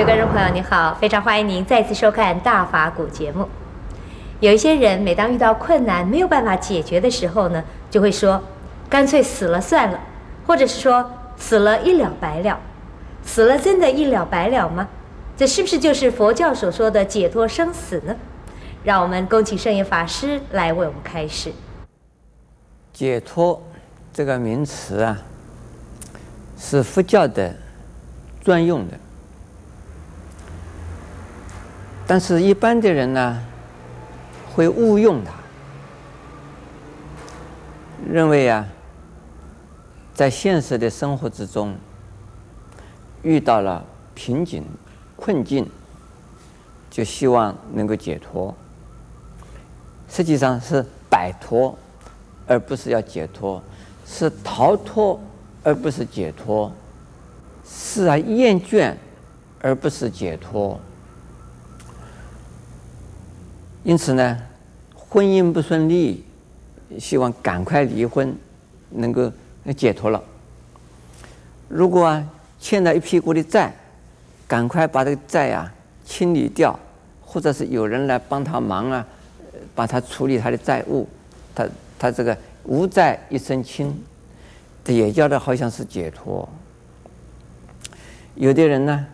各位观众朋友，你好，非常欢迎您再次收看《大法古》节目。有一些人，每当遇到困难没有办法解决的时候呢，就会说：“干脆死了算了。”或者是说：“死了一了百了。”死了真的一了百了吗？这是不是就是佛教所说的解脱生死呢？让我们恭请圣严法师来为我们开示。解脱这个名词啊，是佛教的专用的，但是一般的人呢，会误用它，认为啊，在现实的生活之中遇到了瓶颈、困境，就希望能够解脱。实际上是摆脱，而不是要解脱；是逃脱，而不是解脱；是啊厌倦，而不是解脱。因此呢，婚姻不顺利，希望赶快离婚，能够解脱了。如果啊欠了一屁股的债，赶快把这个债啊清理掉，或者是有人来帮他忙啊。把他处理他的债务，他他这个无债一身轻，这也叫的好像是解脱。有的人呢，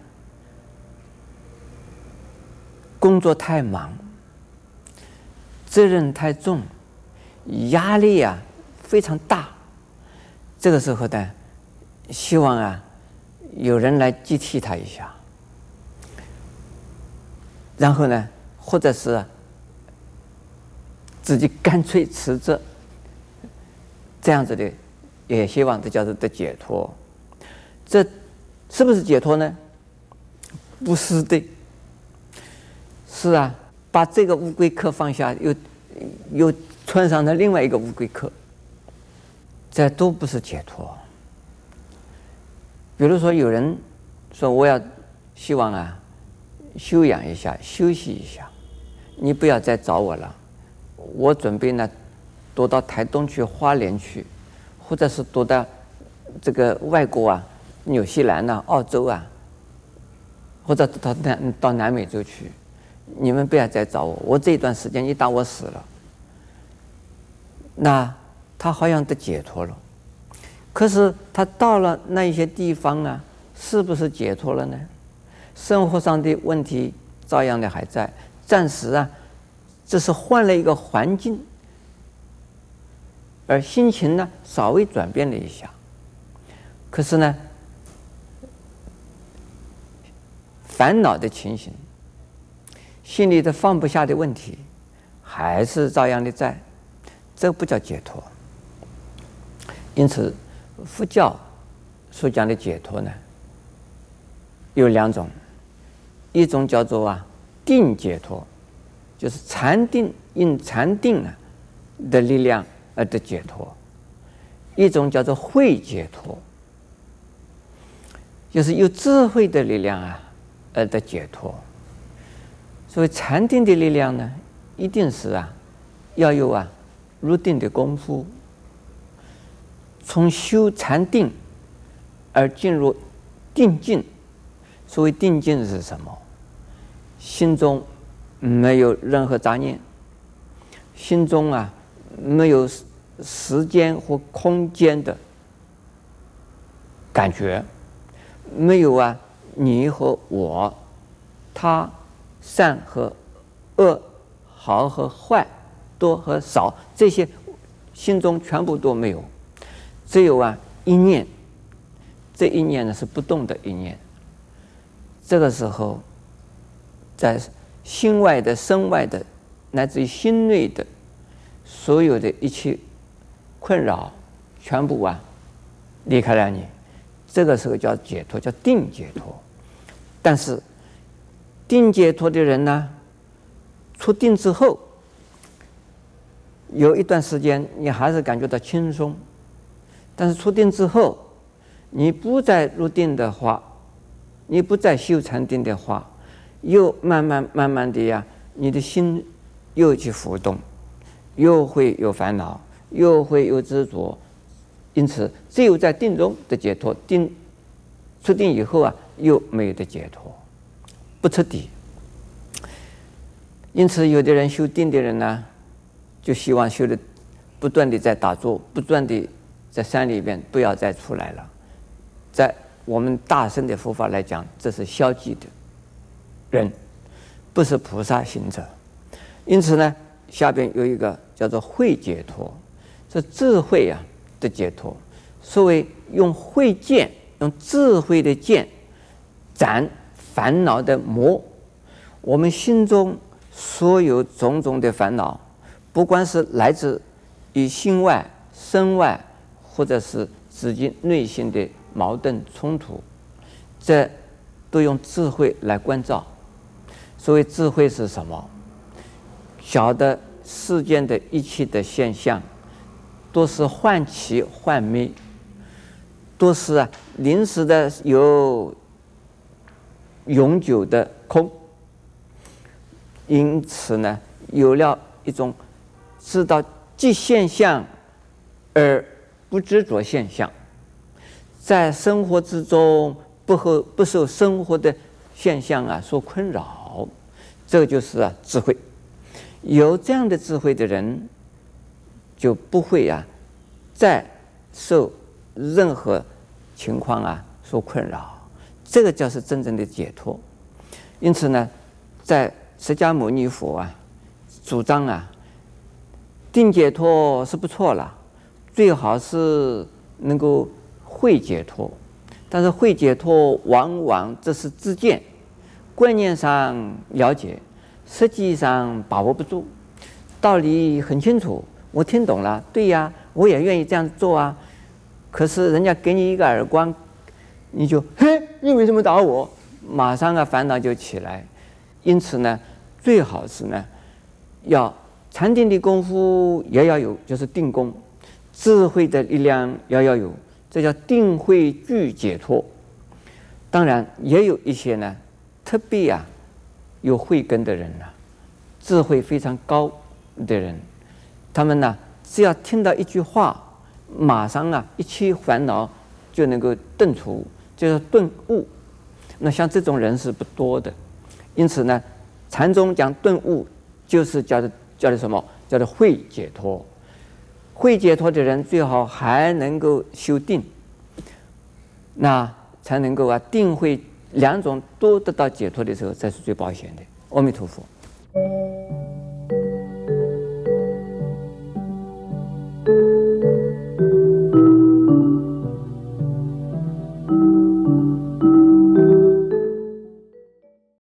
工作太忙，责任太重，压力啊非常大，这个时候呢，希望啊有人来接替他一下，然后呢，或者是。自己干脆辞职，这样子的，也希望这叫做的解脱。这是不是解脱呢？不是的。是啊，把这个乌龟壳放下，又又穿上了另外一个乌龟壳，这都不是解脱。比如说，有人说我要希望啊，休养一下，休息一下，你不要再找我了。我准备呢，躲到台东去、花莲去，或者是躲到这个外国啊，纽西兰呐、啊、澳洲啊，或者到南到南美洲去。你们不要再找我，我这段时间一打我死了。那他好像得解脱了，可是他到了那一些地方啊，是不是解脱了呢？生活上的问题照样的还在，暂时啊。这是换了一个环境，而心情呢，稍微转变了一下，可是呢，烦恼的情形，心里的放不下的问题，还是照样的在，这不叫解脱。因此，佛教所讲的解脱呢，有两种，一种叫做啊定解脱。就是禅定，因禅定啊的力量而得解脱；一种叫做慧解脱，就是有智慧的力量啊而得解脱。所以禅定的力量呢，一定是啊要有啊入定的功夫，从修禅定而进入定境。所谓定境是什么？心中。没有任何杂念，心中啊没有时间或空间的感觉，没有啊你和我，他善和恶，好和坏，多和少，这些心中全部都没有，只有啊一念，这一念呢是不动的一念，这个时候在。心外的、身外的，乃至于心内的，所有的一切困扰，全部啊离开了你。这个时候叫解脱，叫定解脱。但是定解脱的人呢，出定之后，有一段时间你还是感觉到轻松。但是出定之后，你不再入定的话，你不再修禅定的话。又慢慢慢慢的呀，你的心又去浮动，又会有烦恼，又会有执着，因此只有在定中的解脱，定出定以后啊，又没有的解脱。不彻底。因此，有的人修定的人呢，就希望修的不断的在打坐，不断的在山里边不要再出来了。在我们大乘的佛法来讲，这是消极的人，不是菩萨行者。因此呢，下边有一个叫做慧解脱，是智慧啊的解脱。所谓用慧剑，用智慧的剑斩烦恼的魔。我们心中所有种种的烦恼，不管是来自于心外、身外，或者是自己内心的矛盾冲突，这都用智慧来关照。所谓智慧是什么？晓得世间的一切的现象，都是幻起幻灭。都是，临时的有永久的空，因此呢，有了一种知道即现象而不执着现象，在生活之中不和不受生活的现象啊所困扰，这就是啊智慧。有这样的智慧的人，就不会啊再受。任何情况啊，所困扰，这个叫是真正的解脱。因此呢，在释迦牟尼佛啊，主张啊，定解脱是不错了，最好是能够慧解脱。但是慧解脱往往这是自见，观念上了解，实际上把握不住。道理很清楚，我听懂了，对呀，我也愿意这样做啊。可是人家给你一个耳光，你就嘿，你为什么打我？马上啊烦恼就起来。因此呢，最好是呢，要禅定的功夫也要有，就是定功；智慧的力量也要有，这叫定慧具解脱。当然也有一些呢，特别啊有慧根的人呢、智慧非常高的人，他们呢只要听到一句话。马上啊，一切烦恼就能够顿除，就是顿悟。那像这种人是不多的，因此呢，禅宗讲顿悟，就是叫做叫做什么？叫做慧解脱。慧解脱的人最好还能够修定，那才能够啊定慧两种都得到解脱的时候，才是最保险的。阿弥陀佛。